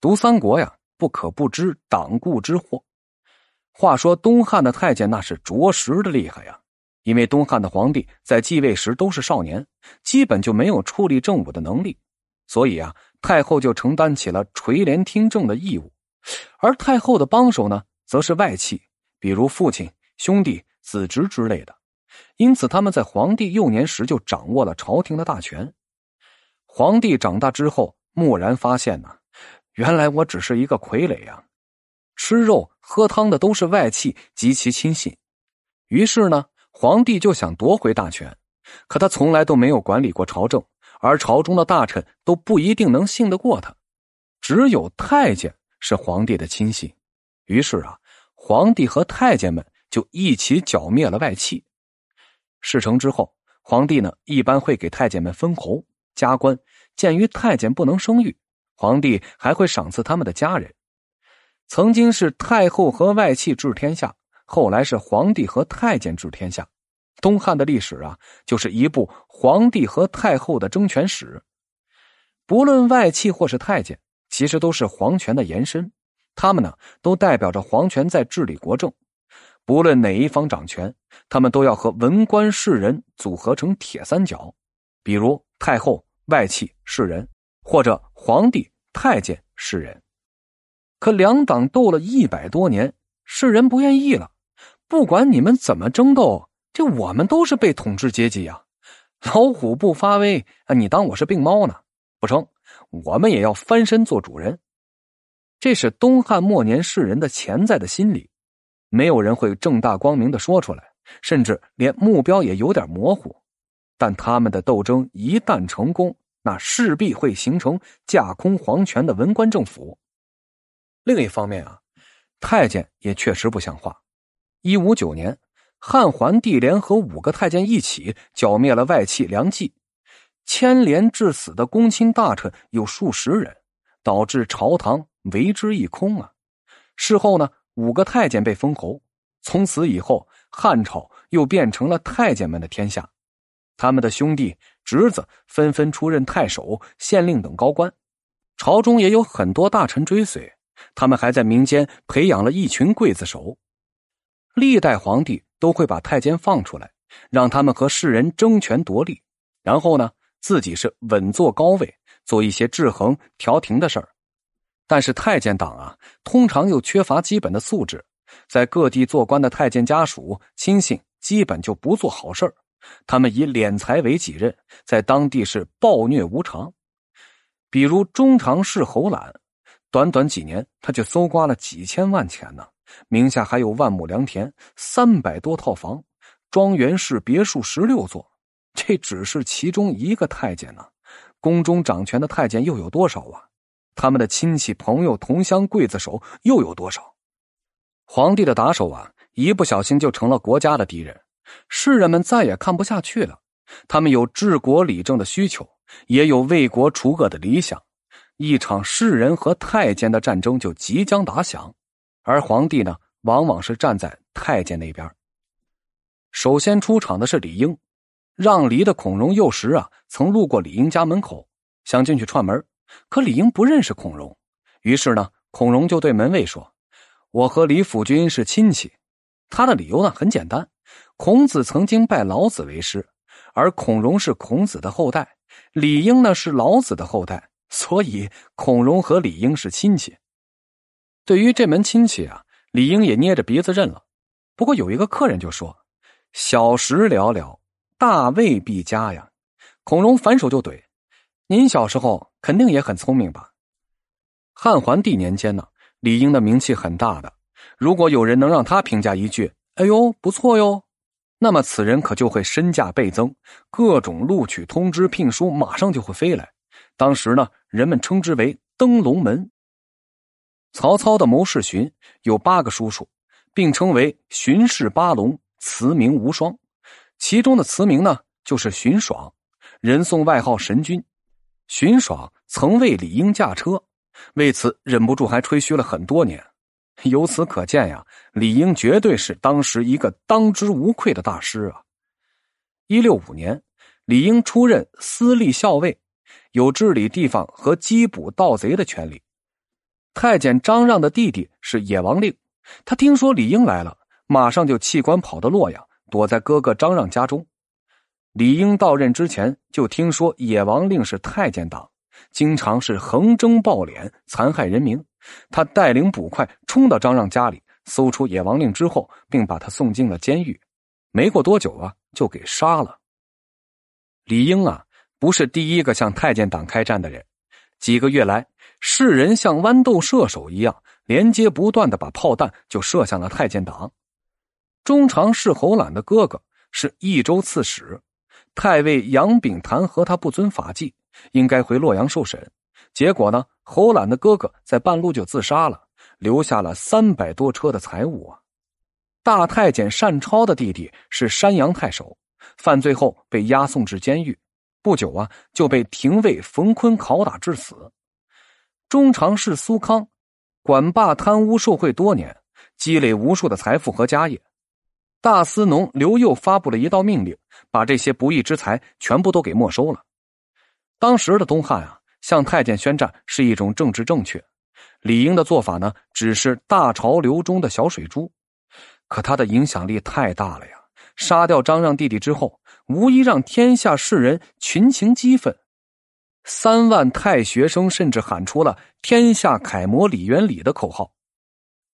读三国呀，不可不知党锢之祸。话说东汉的太监那是着实的厉害呀，因为东汉的皇帝在继位时都是少年，基本就没有处理政务的能力，所以啊，太后就承担起了垂帘听政的义务。而太后的帮手呢，则是外戚，比如父亲、兄弟、子侄之类的。因此，他们在皇帝幼年时就掌握了朝廷的大权。皇帝长大之后，蓦然发现呢，原来我只是一个傀儡啊。吃肉喝汤的都是外戚及其亲信，于是呢，皇帝就想夺回大权，可他从来都没有管理过朝政，而朝中的大臣都不一定能信得过他。只有太监是皇帝的亲信，于是啊，皇帝和太监们就一起剿灭了外戚。事成之后，皇帝呢一般会给太监们封侯加官，鉴于太监不能生育，皇帝还会赏赐他们的家人。曾经是太后和外戚治天下，后来是皇帝和太监治天下。东汉的历史啊，就是一部皇帝和太后的争权史。不论外戚或是太监，其实都是皇权的延伸。他们呢，都代表着皇权在治理国政。不论哪一方掌权，他们都要和文官士人组合成铁三角，比如太后、外戚、士人，或者皇帝、太监、士人。可两党斗了一百多年，世人不愿意了。不管你们怎么争斗，这我们都是被统治阶级呀！老虎不发威，你当我是病猫呢？不成，我们也要翻身做主人。这是东汉末年世人的潜在的心理，没有人会正大光明的说出来，甚至连目标也有点模糊。但他们的斗争一旦成功，那势必会形成架空皇权的文官政府。另一方面啊，太监也确实不像话。一五九年，汉桓帝联合五个太监一起剿灭了外戚梁冀，牵连致死的公卿大臣有数十人，导致朝堂为之一空啊。事后呢，五个太监被封侯，从此以后，汉朝又变成了太监们的天下。他们的兄弟侄子纷纷出任太守、县令等高官，朝中也有很多大臣追随。他们还在民间培养了一群刽子手，历代皇帝都会把太监放出来，让他们和世人争权夺利，然后呢，自己是稳坐高位，做一些制衡调停的事儿。但是太监党啊，通常又缺乏基本的素质，在各地做官的太监家属亲信基本就不做好事儿，他们以敛财为己任，在当地是暴虐无常，比如中常侍侯览。短短几年，他就搜刮了几千万钱呢。名下还有万亩良田、三百多套房、庄园式别墅十六座。这只是其中一个太监呢。宫中掌权的太监又有多少啊？他们的亲戚、朋友、同乡、刽子手又有多少？皇帝的打手啊，一不小心就成了国家的敌人。世人们再也看不下去了。他们有治国理政的需求，也有为国除恶的理想。一场世人和太监的战争就即将打响，而皇帝呢，往往是站在太监那边。首先出场的是李英，让梨的孔融幼时啊，曾路过李英家门口，想进去串门，可李英不认识孔融，于是呢，孔融就对门卫说：“我和李府君是亲戚。”他的理由呢很简单，孔子曾经拜老子为师，而孔融是孔子的后代，李英呢是老子的后代。所以，孔融和李英是亲戚。对于这门亲戚啊，李英也捏着鼻子认了。不过有一个客人就说：“小时了了，大未必佳呀。”孔融反手就怼：“您小时候肯定也很聪明吧？”汉桓帝年间呢，李英的名气很大的。如果有人能让他评价一句：“哎呦，不错哟”，那么此人可就会身价倍增，各种录取通知、聘书马上就会飞来。当时呢，人们称之为登龙门。曹操的谋士荀有八个叔叔，并称为荀氏八龙，慈名无双。其中的慈名呢，就是荀爽，人送外号神君。荀爽曾为李英驾车，为此忍不住还吹嘘了很多年。由此可见呀，李英绝对是当时一个当之无愧的大师啊。一六五年，李英出任司隶校尉。有治理地方和缉捕盗贼的权利。太监张让的弟弟是野王令，他听说李英来了，马上就弃官跑到洛阳，躲在哥哥张让家中。李英到任之前就听说野王令是太监党，经常是横征暴敛，残害人民。他带领捕快冲到张让家里，搜出野王令之后，并把他送进了监狱。没过多久啊，就给杀了。李英啊，不是第一个向太监党开战的人。几个月来，世人像豌豆射手一样，连接不断的把炮弹就射向了太监党。中常侍侯览的哥哥是益州刺史。太尉杨秉弹和他不遵法纪，应该回洛阳受审。结果呢，侯览的哥哥在半路就自杀了，留下了三百多车的财物啊。大太监单超的弟弟是山阳太守，犯罪后被押送至监狱，不久啊就被廷尉冯坤拷打致死。中常侍苏康，管霸贪污受贿多年，积累无数的财富和家业。大司农刘佑发布了一道命令，把这些不义之财全部都给没收了。当时的东汉啊，向太监宣战是一种政治正确。李英的做法呢，只是大潮流中的小水珠，可他的影响力太大了呀！杀掉张让弟弟之后，无疑让天下士人群情激愤。三万太学生甚至喊出了“天下楷模李元礼”的口号。